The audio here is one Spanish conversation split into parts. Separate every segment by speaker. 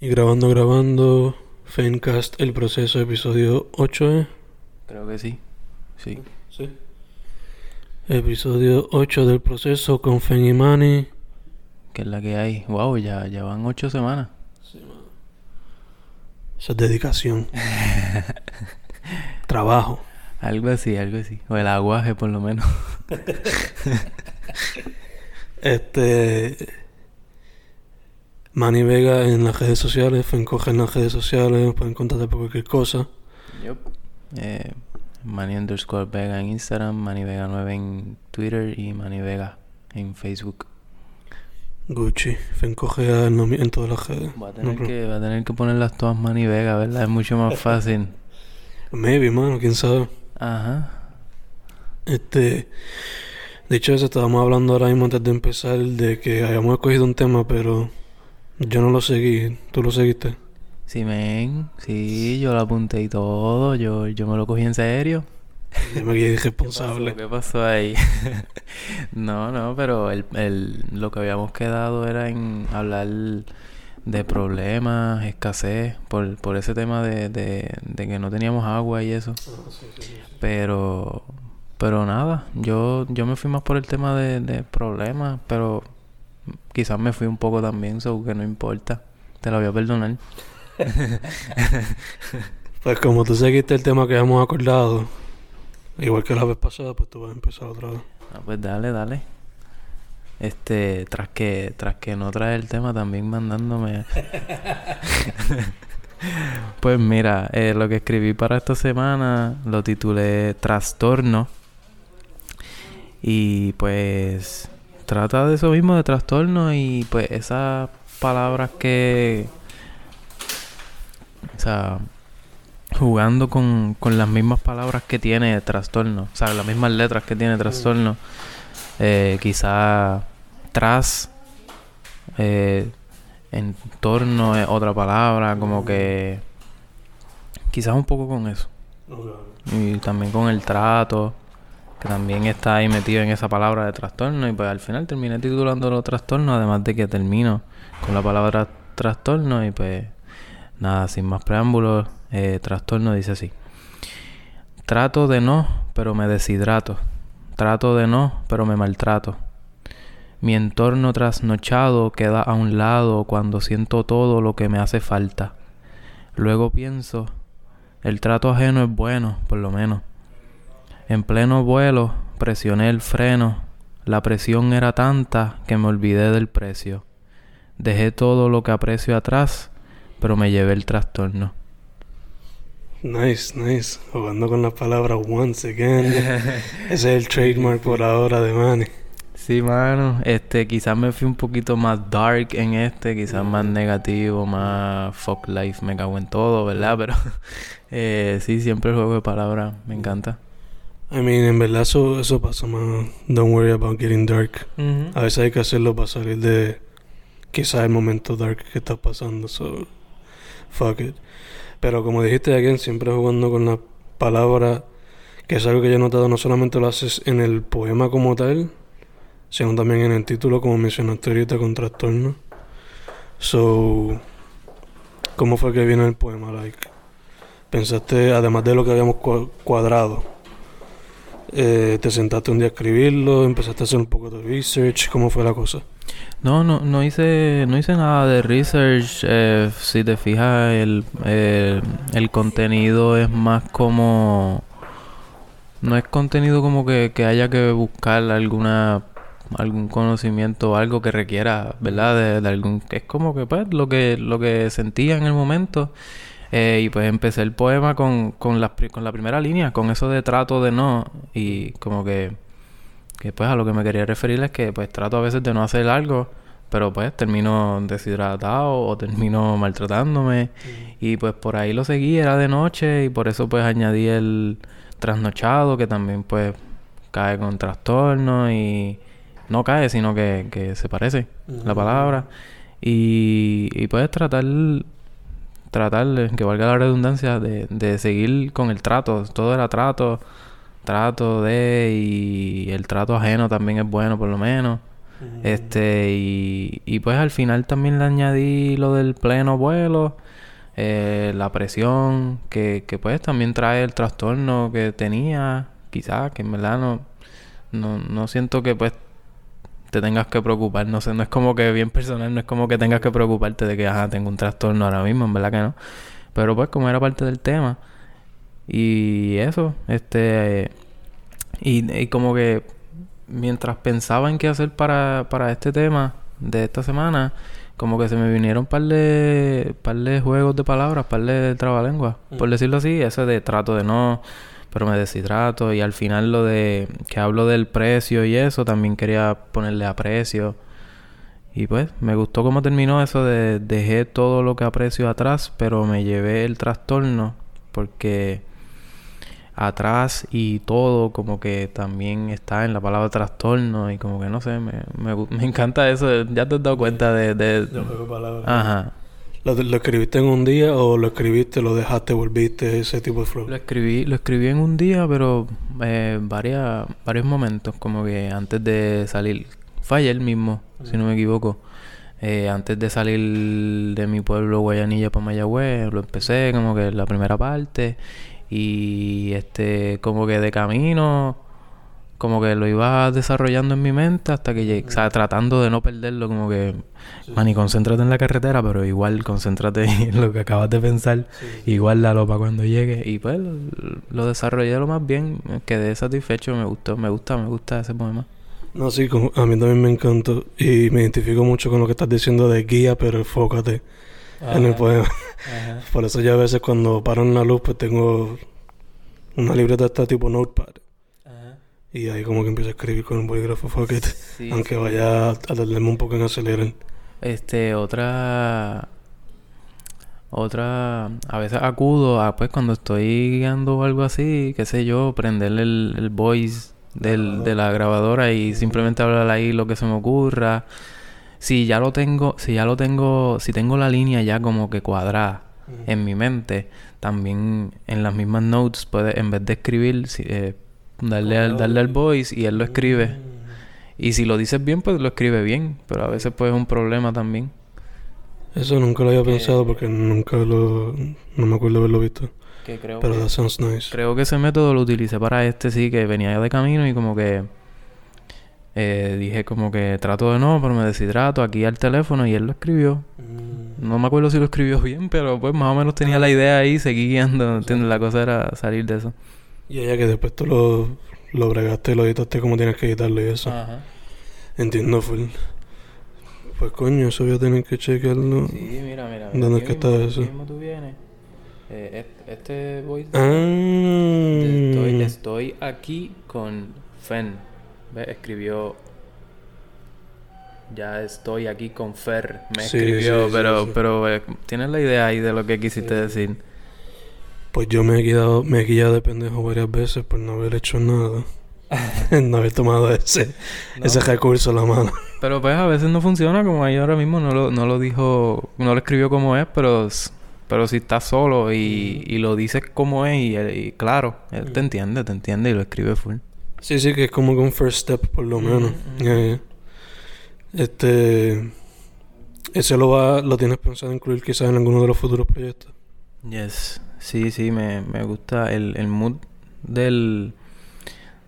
Speaker 1: Y grabando, grabando, Fencast, el proceso, episodio 8, ¿eh?
Speaker 2: Creo que sí. Sí.
Speaker 1: Sí. Episodio 8 del proceso con Fen y Manny.
Speaker 2: Que es la que hay. Wow, ya, ya van ocho semanas.
Speaker 1: Esa es dedicación. Trabajo.
Speaker 2: Algo así, algo así. O el aguaje, por lo menos.
Speaker 1: Este. Manny Vega en las redes sociales, Fencoge en las redes sociales, pueden contactar por cualquier cosa.
Speaker 2: Yup. Eh, Manny underscore Vega en Instagram, Manny Vega 9 en Twitter y Manny Vega en Facebook.
Speaker 1: Gucci, Fencoge en, en todas las redes.
Speaker 2: Va a tener, que, va a tener que ponerlas todas Manny Vega, ¿verdad? Es mucho más fácil.
Speaker 1: Maybe, mano, quién sabe.
Speaker 2: Ajá.
Speaker 1: Este. Dicho eso, estábamos hablando ahora mismo antes de empezar de que habíamos escogido un tema, pero yo no lo seguí. ¿Tú lo seguiste?
Speaker 2: Sí, men. Sí, yo lo apunté y todo. Yo, yo me lo cogí en serio.
Speaker 1: Yo me quedé irresponsable.
Speaker 2: ¿Qué pasó ahí? no, no, pero el, el, lo que habíamos quedado era en hablar de problemas, escasez, por, por ese tema de, de, de que no teníamos agua y eso. Pero, pero nada, yo, yo me fui más por el tema de, de problemas, pero quizás me fui un poco también, so que no importa. Te lo voy a perdonar.
Speaker 1: Pues como tú seguiste el tema que habíamos acordado, igual que la vez pasada, pues tú vas a empezar otra vez.
Speaker 2: Ah, pues dale, dale. Este, tras que, tras que no trae el tema, también mandándome. pues mira, eh, lo que escribí para esta semana lo titulé Trastorno. Y pues trata de eso mismo, de trastorno y pues esas palabras que. O sea, jugando con, con las mismas palabras que tiene trastorno, o sea, las mismas letras que tiene trastorno, eh, quizá tras, eh, entorno es otra palabra, como que quizás un poco con eso. Y también con el trato, que también está ahí metido en esa palabra de trastorno. Y pues al final terminé titulándolo trastorno, además de que termino con la palabra trastorno. Y pues nada, sin más preámbulos, eh, trastorno dice así. Trato de no, pero me deshidrato. Trato de no, pero me maltrato. Mi entorno trasnochado queda a un lado cuando siento todo lo que me hace falta. Luego pienso, el trato ajeno es bueno, por lo menos. En pleno vuelo presioné el freno. La presión era tanta que me olvidé del precio. Dejé todo lo que aprecio atrás, pero me llevé el trastorno.
Speaker 1: Nice, nice. Jugando con las palabras once again. Ese es el trademark por ahora de Manny.
Speaker 2: Sí, mano. Este, quizás me fui un poquito más dark en este, quizás más negativo, más fuck life, me cago en todo, ¿verdad? Pero eh, sí, siempre el juego de palabras me encanta.
Speaker 1: I mean, en verdad eso, eso pasa, man. Don't worry about getting dark. A veces hay que hacerlo para salir de quizás el momento dark que está pasando. So, fuck it. Pero como dijiste, again, siempre jugando con las palabras, que es algo que yo he notado, no solamente lo haces en el poema como tal, sino también en el título, como mencionaste ahorita, con trastorno. So, ¿cómo fue que vino el poema? Like, pensaste, además de lo que habíamos cua- cuadrado, eh, te sentaste un día a escribirlo, empezaste a hacer un poco de research, ¿cómo fue la cosa?
Speaker 2: No, no, no hice, no hice nada de research. eh, si te fijas, el, el, el contenido es más como, no es contenido como que, que haya que buscar alguna, algún conocimiento algo que requiera, ¿verdad? De, de algún, es como que pues lo que, lo que sentía en el momento. Eh, y pues empecé el poema con, con, la, con la primera línea, con eso de trato de no, y como que que pues a lo que me quería referir es que pues trato a veces de no hacer algo, pero pues termino deshidratado o termino maltratándome. Y pues por ahí lo seguí, era de noche y por eso pues añadí el trasnochado que también pues cae con trastorno y no cae sino que, que se parece la palabra. Y, y puedes tratar tratar, que valga la redundancia, de, de seguir con el trato. Todo era trato, trato de, y el trato ajeno también es bueno por lo menos. Este, y, y pues al final también le añadí lo del pleno vuelo. Eh, la presión que, que pues también trae el trastorno que tenía, quizás, que en verdad no, no, no siento que pues te tengas que preocupar, no sé, no es como que bien personal, no es como que tengas que preocuparte de que, ajá, tengo un trastorno ahora mismo, en verdad que no. Pero pues como era parte del tema y eso, este, y, y como que mientras pensaba en qué hacer para, para este tema de esta semana, como que se me vinieron un par de, par de juegos de palabras, par de trabalenguas, por decirlo así, ese de trato de no, pero me deshidrato y al final lo de que hablo del precio y eso, también quería ponerle aprecio. Y pues me gustó cómo terminó eso de dejé todo lo que aprecio atrás, pero me llevé el trastorno porque atrás y todo como que también está en la palabra trastorno y como que no sé, me, me, me encanta eso, ya te has dado cuenta de... de, de
Speaker 1: Ajá. ¿Lo, ¿Lo, escribiste en un día o lo escribiste, lo dejaste, volviste, ese tipo de flow?
Speaker 2: Lo escribí, lo escribí en un día, pero eh, varias, varios momentos, como que antes de salir, fue ayer mismo, si no me equivoco. Eh, antes de salir de mi pueblo Guayanilla para Mayagüez, lo empecé como que la primera parte y este como que de camino como que lo iba desarrollando en mi mente hasta que llegué, o sea, tratando de no perderlo, como que, man, y concéntrate en la carretera, pero igual concéntrate en lo que acabas de pensar, igual dalo para cuando llegue. Y pues lo, desarrollé lo más bien, quedé satisfecho, me gustó, me gusta, me gusta ese poema.
Speaker 1: No, sí, a mí también me encantó y me identifico mucho con lo que estás diciendo de guía, pero enfócate en el poema. Por eso ya a veces cuando paro en la luz, pues tengo una libreta esta tipo notepad. Y ahí como que empiezo a escribir con un bolígrafo fuck aunque vaya a tardarme un poco en acelerar.
Speaker 2: Este, otra... Otra... A veces acudo a, pues, cuando estoy guiando o algo así, qué sé yo, prenderle el, el voice del, de la grabadora y simplemente hablar ahí lo que se me ocurra. Si ya lo tengo, si ya lo tengo, si tengo la línea ya como que cuadrada en mi mente, también en las mismas notes puede, en vez de escribir, eh, darle, al, darle al voice y él lo escribe. Y si lo dices bien, pues lo escribe bien, pero a veces pues es un problema también.
Speaker 1: Eso nunca lo había pensado porque nunca lo... no me acuerdo haberlo visto.
Speaker 2: creo
Speaker 1: pero that sounds nice.
Speaker 2: Creo que ese método lo utilicé para este sí, que venía de camino y como que... Eh, dije como que trato de no, pero me deshidrato aquí al teléfono y él lo escribió. Mm. No me acuerdo si lo escribió bien, pero pues más o menos tenía la idea ahí, seguí guiando, ¿entiendes? La cosa era salir de eso.
Speaker 1: Y ella que después tú lo, lo bregaste, lo editaste como tienes que editarlo y eso.
Speaker 2: Ajá.
Speaker 1: Entiendo, full. Pues coño, eso voy a tener que chequearlo.
Speaker 2: Sí, mira, mira.
Speaker 1: ¿Dónde es que está eso?
Speaker 2: Mismo tú vienes. Eh, este voice.
Speaker 1: Ah.
Speaker 2: Estoy, estoy aquí con Fen. ¿Ves? Escribió. Ya estoy aquí con Fer. Me
Speaker 1: Sí,
Speaker 2: escribió,
Speaker 1: sí, sí,
Speaker 2: pero, pero eh, tienes la idea ahí de lo que quisiste decir.
Speaker 1: Pues yo me he quedado, me he quedado de pendejo varias veces por no haber hecho nada. no haber tomado ese, ese recurso a la mano.
Speaker 2: Pero pues a veces no funciona, como ahí ahora mismo no lo, no lo dijo, no lo escribió como es, pero, pero si estás solo y, y lo dices como es y, claro, él te entiende, te entiende y lo escribe full.
Speaker 1: Sí, sí, que es como que un first step por lo menos. Ya, ya. Este... ¿Ese lo, va, lo tienes pensado incluir quizás en alguno de los futuros proyectos?
Speaker 2: Yes, sí, sí, me, me gusta el, el mood del,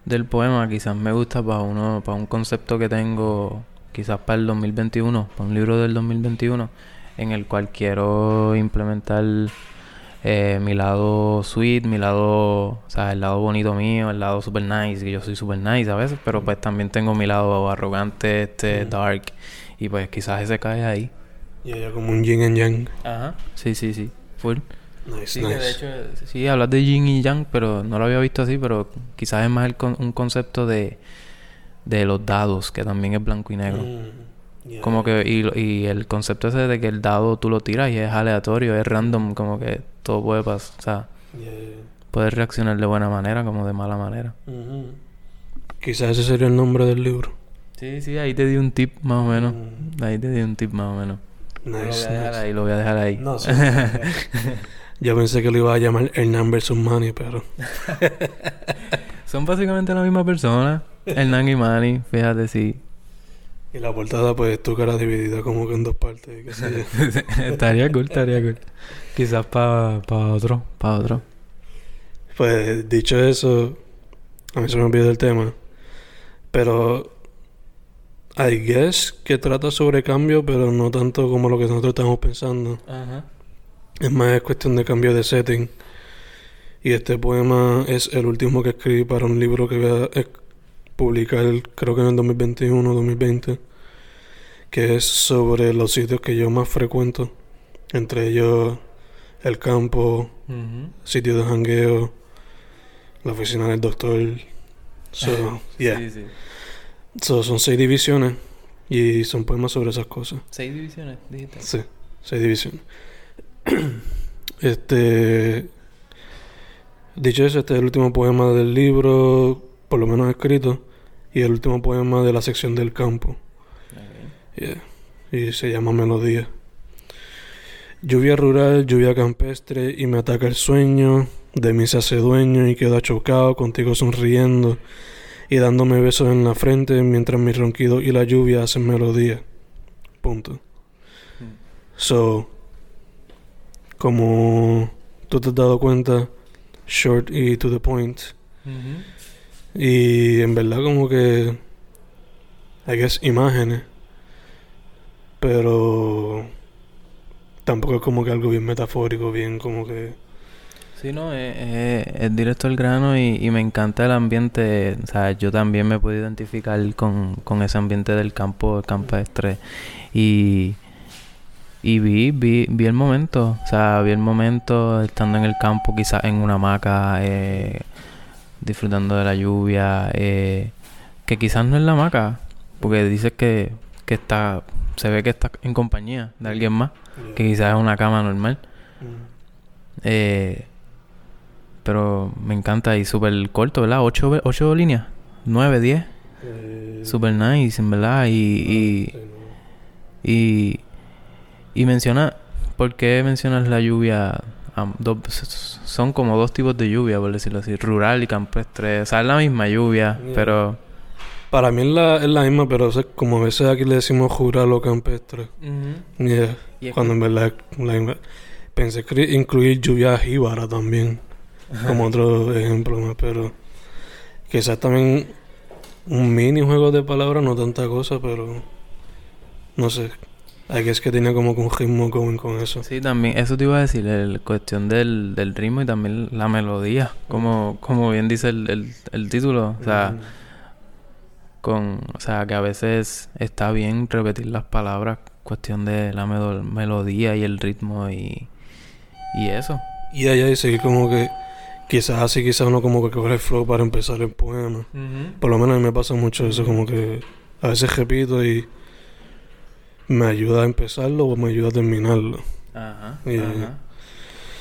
Speaker 2: del poema, quizás me gusta para uno, para un concepto que tengo, quizás para el 2021, para un libro del 2021, en el cual quiero implementar eh, mi lado sweet, mi lado, o sea, el lado bonito mío, el lado super nice, que yo soy super nice a veces, pero pues también tengo mi lado arrogante, este, dark, y pues quizás ese cae ahí.
Speaker 1: Y ella como un yin and yang.
Speaker 2: Ajá. Sí, sí, sí, full.
Speaker 1: Nice,
Speaker 2: Sí,
Speaker 1: nice.
Speaker 2: que de hecho, sí, hablas de yin y yang, pero no lo había visto así, pero quizás es más el con- un concepto de, de los dados, que también es blanco y negro.
Speaker 1: Mm, yeah.
Speaker 2: Como que, y, y el concepto ese de que el dado tú lo tiras y es aleatorio, es random, como que todo puede pasar, o sea,
Speaker 1: Yeah,
Speaker 2: puedes reaccionar de buena manera como de mala manera.
Speaker 1: Ujú. Quizás ese sería el nombre del libro.
Speaker 2: Sí, sí, ahí te di un tip más o menos.
Speaker 1: Mm.
Speaker 2: Ahí te di un tip más o menos. lo voy
Speaker 1: Nice,
Speaker 2: a dejar
Speaker 1: nice.
Speaker 2: ahí, lo voy a dejar ahí.
Speaker 1: No, sí. Yo pensé que lo iba a llamar Hernán versus Manny, pero...
Speaker 2: Son básicamente la misma persona, Hernán y Manny, fíjate, sí.
Speaker 1: Y la portada, pues, tu cara dividida como que en dos partes.
Speaker 2: estaría cool, estaría cool. Quizás para pa otro, para otro.
Speaker 1: Pues, dicho eso, a mí se me olvidó el tema. Pero, I guess que trata sobre cambio, pero no tanto como lo que nosotros estamos pensando. Ajá. Es más cuestión de cambio de setting. Y este poema es el último que escribí para un libro que voy a publicar, creo que en el 2021 2020, que es sobre los sitios que yo más frecuento, entre ellos el campo, sitios de jangueo, la oficina del doctor. So, yeah. son seis divisiones y son poemas sobre esas cosas.
Speaker 2: ¿Seis divisiones, dijiste?
Speaker 1: Sí, seis divisiones. este. Dicho eso, este es el último poema del libro, por lo menos escrito, y el último poema de la sección del campo. Y se llama Melodía. Lluvia rural, lluvia campestre, y me ataca el sueño, de mí se hace dueño y quedo achocado, contigo sonriendo, y dándome besos en la frente, mientras mi ronquido y la lluvia hacen melodía. Punto. Hmm. So, como tú te has dado cuenta, short y to the point. Y en verdad como que I guess imágenes. Pero tampoco es como que algo bien metafórico, bien como que
Speaker 2: Sí, no, es, directo al grano y, me encanta el ambiente. O sea, yo también me puedo identificar con, con ese ambiente del campo campestre. Y, y vi, vi, vi el momento, o sea, vi el momento estando en el campo, quizás en una hamaca, eh, disfrutando de la lluvia, eh, que quizás no es la hamaca, porque dices que, que está, se ve que está en compañía de alguien más, que quizás es una cama normal. Eh, pero me encanta y súper corto, ¿verdad? Ocho, ocho líneas, nueve, diez. Super nice, en verdad. y, y y menciona, ¿por qué mencionas la lluvia? son como dos tipos de lluvia, por decirlo así, rural y campestre. O sea, es la misma lluvia, pero...
Speaker 1: Para mí es la, es la misma, pero como a veces aquí le decimos rural o campestre. Cuando en verdad es la misma. Pensé incluir lluvia jíbara también, como otro ejemplo más, pero quizás también un mini juego de palabras, no tanta cosa, pero no sé, Ay, que es que tenía como que un ritmo con, con eso.
Speaker 2: Sí, también, eso te iba a decir, la cuestión del, del ritmo y también la melodía, como, como bien dice el, el, título, o sea, con, o sea, que a veces está bien repetir las palabras, cuestión de la melodía y el ritmo y, y eso.
Speaker 1: Y allá dice que como que quizás así, quizás uno como que coge el flow para empezar el poema. Por lo menos a mí me pasa mucho eso, como que a veces repito y me ayuda a empezarlo o me ayuda a terminarlo. Ajá.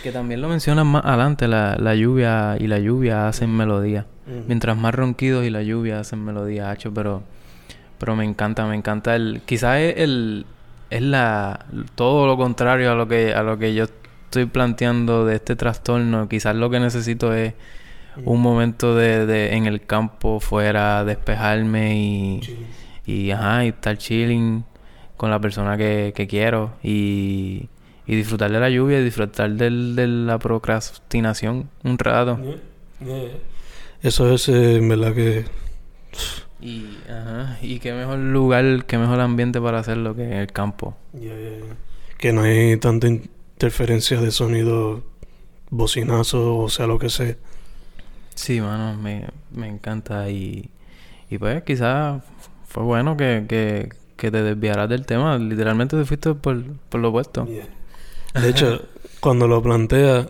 Speaker 2: Que también lo mencionas más adelante, la, la lluvia y la lluvia hacen melodía. Mientras más ronquidos y la lluvia hacen melodía, hacho, pero, pero me encanta, me encanta el, quizás es el, es la, todo lo contrario a lo que, a lo que yo estoy planteando de este trastorno. Quizás lo que necesito es un momento de, de, en el campo fuera, despejarme y, y, ajá, y estar chilling con la persona que, que quiero y, y, disfrutar de la lluvia y disfrutar del, de la procrastinación un rato.
Speaker 1: Eso es eh, en verdad que...
Speaker 2: Y, ajá, y qué mejor lugar, qué mejor ambiente para hacerlo que en el campo.
Speaker 1: Que no hay tanta interferencia de sonido, bocinazo, o sea, lo que sea.
Speaker 2: Sí, mano, me, me encanta y, y pues quizás fue bueno que, que, que te desviarás del tema. Literalmente te fuiste por, por lo opuesto.
Speaker 1: De hecho, cuando lo plantea,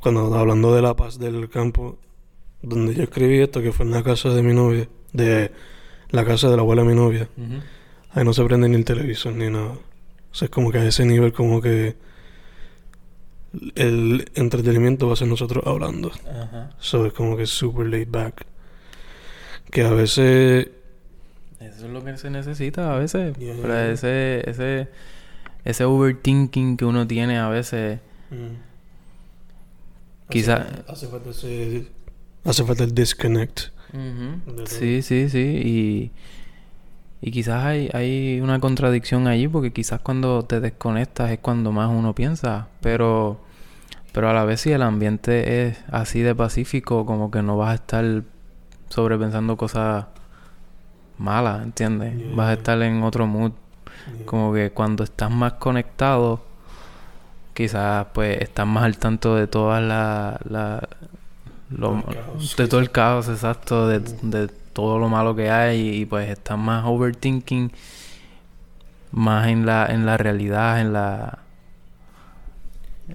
Speaker 1: cuando hablando de la paz del campo, donde yo escribí esto, que fue en la casa de mi novia, de la casa de la abuela de mi novia, ahí no se prende ni el televisor ni nada. O sea, es como que a ese nivel, como que el entretenimiento va a ser nosotros hablando. Ajá. So, es como que super laid back. Que a veces
Speaker 2: eso es lo que se necesita a veces. ese, ese, ese overthinking que uno tiene a veces. Mm.
Speaker 1: Quizás. Hace, falta ese, hace falta el disconnect.
Speaker 2: Sí, sí, sí. Y, Y quizás hay, hay una contradicción allí porque quizás cuando te desconectas es cuando más uno piensa, pero, pero a la vez si el ambiente es así de pacífico, como que no vas a estar sobrepensando cosas malas, ¿entiendes? Vas a estar en otro mood. Como que cuando estás más conectado, quizás pues estás más al tanto de todas las... La, de todo el caos, exacto, de, de todo lo malo que hay y, pues estás más overthinking, más en la, en la realidad, en la...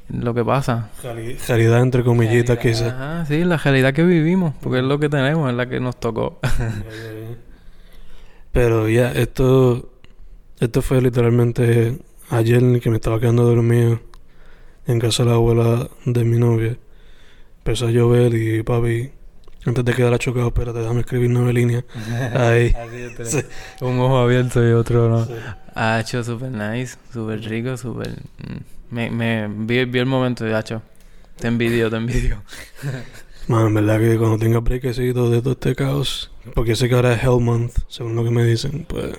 Speaker 2: lo que pasa.
Speaker 1: Realidad entre comillitas quizás.
Speaker 2: Ajá, sí, la realidad que vivimos, porque es lo que tenemos, es la que nos tocó.
Speaker 1: Pero ya, esto, esto fue literalmente ayer que me estaba quedando dormido en casa de la abuela de mi novia. Empezó a llover y papi antes de quedar chocado, espérate, déjame escribir nueve líneas. Ahí.
Speaker 2: Un ojo abierto y otro no. Ha hecho súper nice, súper rico, súper... Mm, me, me vi, el momento de hacho. Te envidio, te envidio.
Speaker 1: Man, en verdad que cuando tenga brequecitos de todo este caos, porque sé que ahora es Hell Month, según lo que me dicen, pues...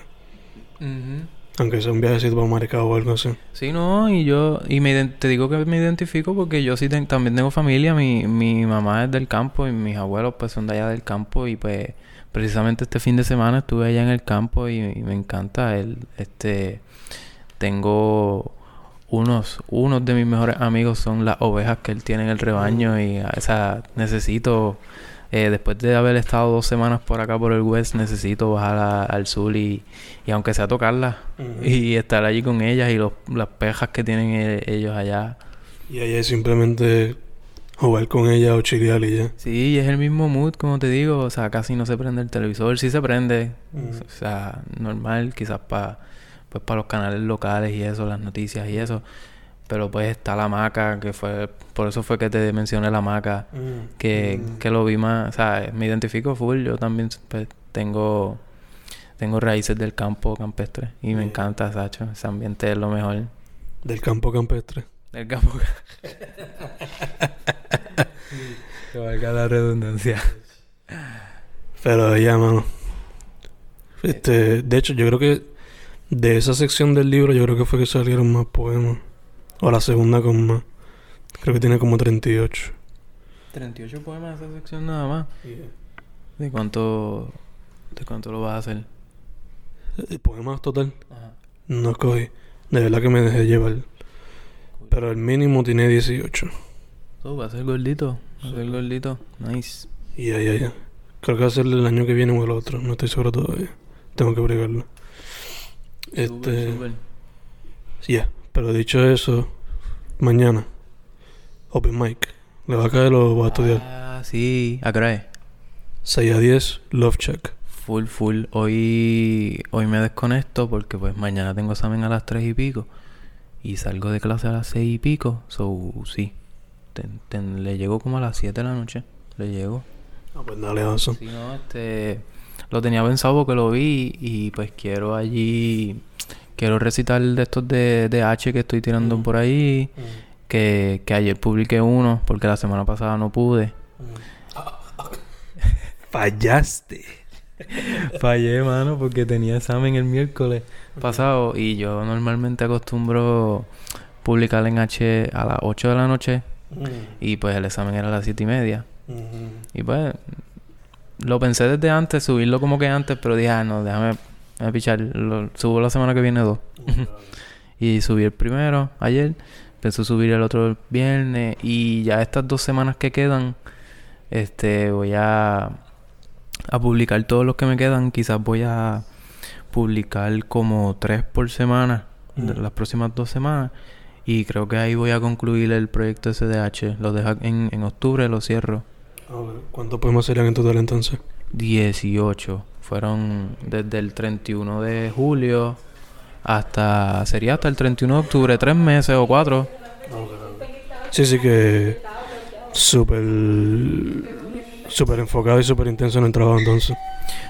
Speaker 1: Aunque sea un viajecito para Maricao o algo así.
Speaker 2: Sí, no, y yo, y me, te digo que me identifico porque yo sí también tengo familia, mi, mi mamá es del campo y mis abuelos pues son de allá del campo y pues precisamente este fin de semana estuve allá en el campo y, me encanta el, este, tengo unos, unos de mis mejores amigos son las ovejas que él tiene en el rebaño y, o sea, necesito eh, después de haber estado dos semanas por acá por el West, necesito bajar al sur y, y aunque sea tocarla y estar allí con ellas y los, las pejas que tienen e, ellos allá.
Speaker 1: Y allá es simplemente jugar con ella o chilear y ya.
Speaker 2: Sí, es el mismo mood, como te digo, o sea, casi no se prende el televisor, sí se prende, o sea, normal, quizás para pues para los canales locales y eso, las noticias y eso. Pero pues está la maca, que fue, por eso fue que te mencioné la maca, mm, que, mm. que lo vi más, o sea, me identifico full, yo también pues, tengo, tengo raíces del campo campestre y me encanta, Sacho, ese ambiente es lo mejor.
Speaker 1: Del campo campestre.
Speaker 2: Del campo Que valga la redundancia.
Speaker 1: Pero ya, mano. Este, de hecho, yo creo que de esa sección del libro, yo creo que fue que salieron más poemas. O la segunda con más. Creo que tiene como 38.
Speaker 2: 38 poemas de esa sección nada más. ¿De cuánto de cuánto lo vas a hacer?
Speaker 1: ¿El poemas total? Ajá. No escogí. De verdad que me dejé llevar. Pero el mínimo tiene 18.
Speaker 2: Oh, va a ser gordito. Va a ser gordito. Nice.
Speaker 1: Ya, ya, ya. Creo que va a ser el año que viene o el otro. No estoy seguro todavía. Tengo que bregarlo. Este. Super. Ya. Pero dicho eso, mañana, Open Mic. ¿Le va a caer o va a estudiar?
Speaker 2: Ah, sí. ¿A qué
Speaker 1: 6 a 10, Love Check.
Speaker 2: Full, full. Hoy, hoy me desconecto porque pues mañana tengo examen a las 3 y pico. Y salgo de clase a las 6 y pico. So, sí. le llego como a las 7 de la noche. Le llego.
Speaker 1: Ah, pues dale, eso.
Speaker 2: Sí, no, este... Lo tenía pensado porque lo vi y pues quiero allí quiero recitar de estos de, de H que estoy tirando mm. por ahí. Mm. Que, que, ayer publiqué uno porque la semana pasada no pude. Mm.
Speaker 1: Fallaste.
Speaker 2: Fallé, mano, porque tenía examen el miércoles pasado y yo normalmente acostumbro publicar en H a las 8 de la noche y pues el examen era a las 7 y media. Y pues lo pensé desde antes, subirlo como que antes, pero dije, ah, no, déjame a pichar. Lo, subo la semana que viene dos. y subí el primero ayer. Pensé subir el otro viernes. Y ya estas dos semanas que quedan, este voy a, a publicar todos los que me quedan. Quizás voy a publicar como tres por semana. Las próximas dos semanas. Y creo que ahí voy a concluir el proyecto SDH. Lo dejo en, en octubre, lo cierro.
Speaker 1: ¿Cuántos poemas serían en total entonces?
Speaker 2: 18. Fueron desde el 31 de julio hasta. Sería hasta el 31 de octubre, tres meses o cuatro.
Speaker 1: Sí, sí, que. Súper. Súper enfocado y súper intenso en el trabajo entonces.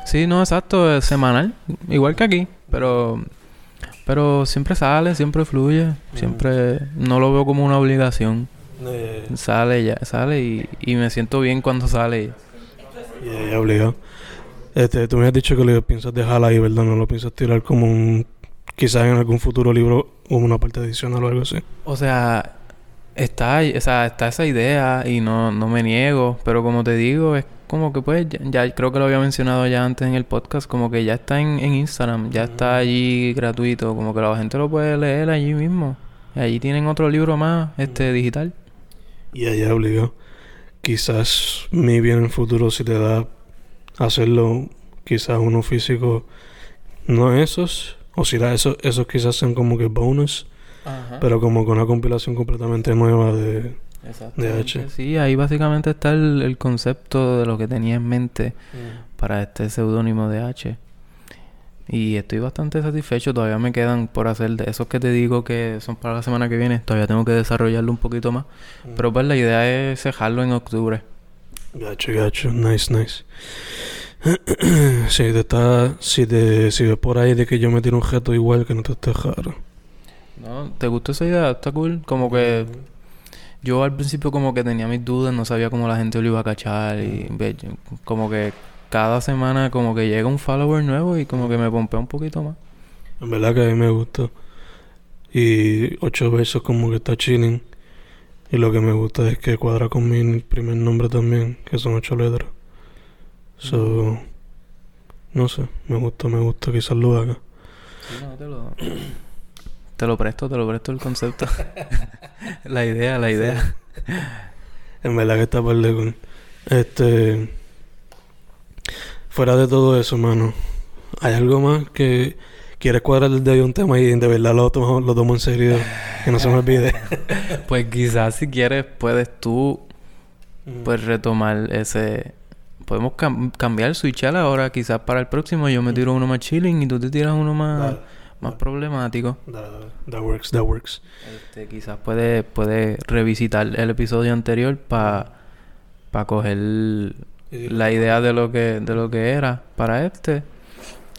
Speaker 2: Sí, no, exacto, es semanal. Igual que aquí, pero. Pero siempre sale, siempre fluye. Siempre. No lo veo como una obligación. Eh. Sale ya, sale y, y me siento bien cuando sale.
Speaker 1: Y obligado. Este, tú me has dicho que lo piensas dejar ahí, ¿verdad? No lo piensas tirar como un... Quizás en algún futuro libro como una parte adicional o algo así.
Speaker 2: O sea, está, o sea, está esa idea y no, no me niego, pero como te digo, es como que pues ya, creo que lo había mencionado ya antes en el podcast, como que ya está en, en Instagram, ya está allí gratuito, como que la gente lo puede leer allí mismo. Y allí tienen otro libro más, este, digital.
Speaker 1: Y allá obligado. Quizás mi bien en el futuro si te da hacerlo quizás uno físico, no esos, o si da esos, esos quizás sean como que bonus, pero como con una compilación completamente nueva de, de H.
Speaker 2: Sí, ahí básicamente está el, concepto de lo que tenía en mente mm. para este seudónimo de H. Y estoy bastante satisfecho. Todavía me quedan por hacer de esos que te digo que son para la semana que viene. Todavía tengo que desarrollarlo un poquito más. Mm. Pero pues la idea es cejarlo en octubre.
Speaker 1: Gacho, gacho. Nice, nice. si te está, si te, si ves por ahí de que yo me tiro un jeto igual que no te esté raro.
Speaker 2: No, ¿te gustó esa idea? Está cool. Como que yo al principio como que tenía mis dudas, no sabía cómo la gente lo iba a cachar y como que cada semana como que llega un follower nuevo y como que me pompea un poquito más.
Speaker 1: En verdad que a mí me gusta. Y ocho versos como que está chilling. Y lo que me gusta es que cuadra con mi primer nombre también, que son ocho letras. So, no sé, me gusta, me gusta, quizás lo haga.
Speaker 2: no, te lo... te lo presto, te lo presto el concepto. la idea, la idea.
Speaker 1: En verdad que está por con Este... Fuera de todo eso, mano, ¿hay algo más que quieres cuadrar de un tema y de verdad lo tomo, lo tomo en serio? Que no se me olvide.
Speaker 2: pues quizás si quieres puedes tú pues retomar ese podemos cambiar el switchar ahora quizás para el próximo yo me tiro uno más chilling y tú te tiras uno más más problemático
Speaker 1: that works that works
Speaker 2: este, quizás puedes puede revisitar el episodio anterior para para coger la idea de lo que de lo que era para este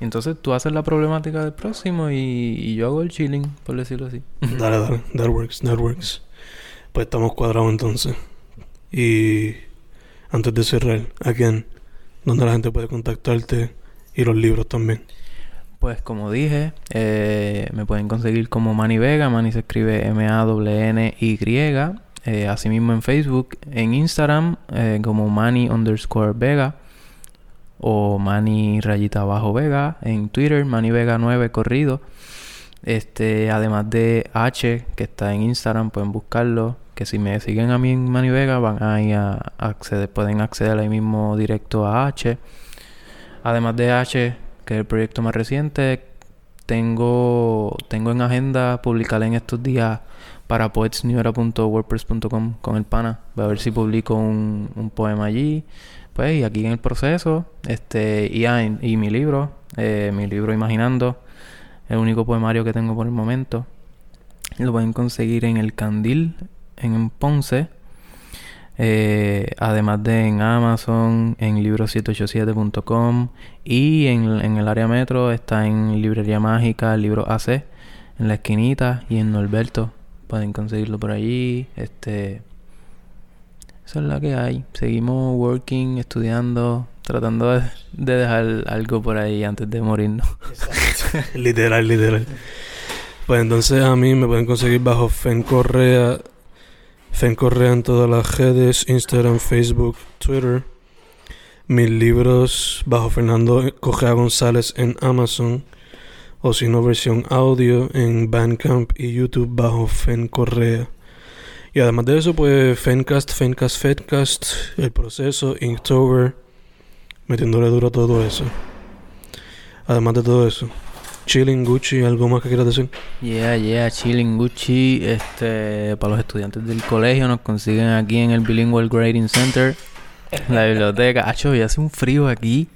Speaker 2: entonces tú haces la problemática del próximo y, y yo hago el chilling por decirlo así
Speaker 1: dale dale that works that works pues estamos cuadrados entonces y antes de cerrar, ¿a quién? ¿Dónde la gente puede contactarte? Y los libros también.
Speaker 2: Pues como dije, eh, me pueden conseguir como Manny Vega. Manny se escribe M-A-N-N-Y. Eh, asimismo en Facebook, en Instagram eh, como Manny underscore Vega o Manny rayita abajo Vega. En Twitter, Manny Vega 9 corrido. Este, además de H, que está en Instagram, pueden buscarlo que si me siguen a mí en Manny Vega van a, ir a acceder, pueden acceder ahí mismo directo a H. Además de H, que es el proyecto más reciente, tengo, tengo en agenda publicar en estos días para poetsnewera.wordpress.com con el pana. Voy a ver si publico un, poema allí. Pues, y aquí en el proceso, este, y, ah, y mi libro, eh, mi libro Imaginando, el único poemario que tengo por el momento. Lo pueden conseguir en el Candil en Ponce. Eh, además de en Amazon, en libro787.com y en, en, el área metro está en Librería Mágica, libro AC, en la esquinita y en Norberto. Pueden conseguirlo por allí. Este, eso es la que hay. Seguimos working, estudiando, tratando de, de dejar algo por ahí antes de morirnos.
Speaker 1: literal, literal. Pues entonces a mí me pueden conseguir bajo Fen Correa Fen Correa en todas las redes, Instagram, Facebook, Twitter. Mis libros bajo Fernando Correa González en Amazon. O si no, versión audio en Bandcamp y YouTube bajo Fen Correa. Y además de eso, pues Fencast, Fencast, Fedcast, el proceso, Inktober, metiéndole duro a todo eso. Además de todo eso. Chilling Gucci, ¿algo más que quieras decir?
Speaker 2: Yeah, yeah, Chilling Gucci, este, para los estudiantes del colegio nos consiguen aquí en el Bilingual Grading Center, la biblioteca. Acho, ya hace un frío aquí.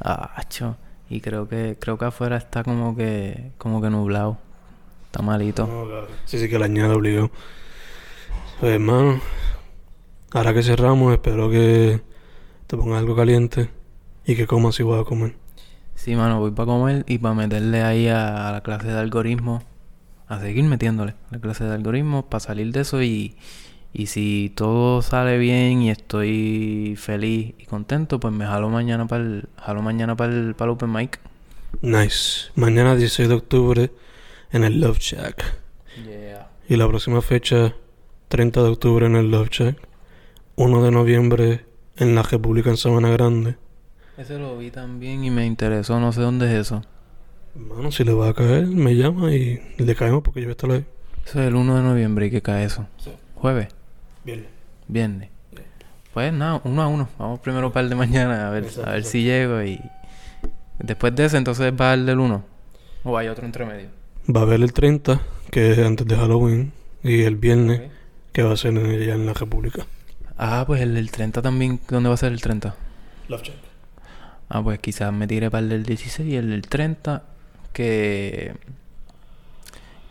Speaker 2: Ah, acho. Y creo que, creo que afuera está como que, como que nublado. Está malito.
Speaker 1: Sí, sí que la añade obligado. Pues hermano, ahora que cerramos, espero que te pongas algo caliente y que comas si vas a comer.
Speaker 2: Sí, mano, voy para comer y para meterle ahí a, la clase de algoritmo, a seguir metiéndole a la clase de algoritmo, para salir de eso y, Y si todo sale bien y estoy feliz y contento, pues me jalo mañana para el, jalo mañana para el, para el Open Mic.
Speaker 1: Nice. Mañana 16 de octubre en el Love Shack.
Speaker 2: Yeah.
Speaker 1: Y la próxima fecha, 30 de octubre en el Love Shack. 1 de noviembre en la República en Sabana Grande.
Speaker 2: Ese lo vi también y me interesó, no sé dónde es eso.
Speaker 1: Mano, si le va a caer, me llama y le caemos porque yo voy a estar ahí.
Speaker 2: Eso es el 1 de noviembre y que cae eso.
Speaker 1: Sí.
Speaker 2: Jueves,
Speaker 1: Bien.
Speaker 2: viernes. Pues nada, uno a uno. Vamos primero para el de mañana a ver,
Speaker 1: Exacto,
Speaker 2: a ver
Speaker 1: exacto.
Speaker 2: si llego y después de ese entonces va el del 1. O hay otro entre medio.
Speaker 1: Va a haber el 30, que es antes de Halloween. Y el viernes, que va a ser en, allá en la República.
Speaker 2: Ah, pues el del 30 también. ¿Dónde va a ser el 30?
Speaker 1: Love Shack.
Speaker 2: Ah, pues quizás me tire para el del 16 y el del 30 que...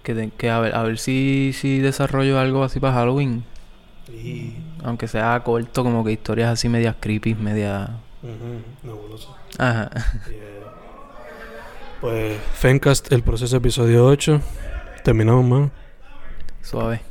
Speaker 2: Que, de- que a ver, a ver si, si desarrollo algo así para Halloween.
Speaker 1: Y...
Speaker 2: Aunque sea corto, como que historias así medias creepy, medias...
Speaker 1: Nebuloso.
Speaker 2: Ajá.
Speaker 1: Yeah. Pues, Fencast, el proceso episodio 8. Terminamos, mano.
Speaker 2: Suave.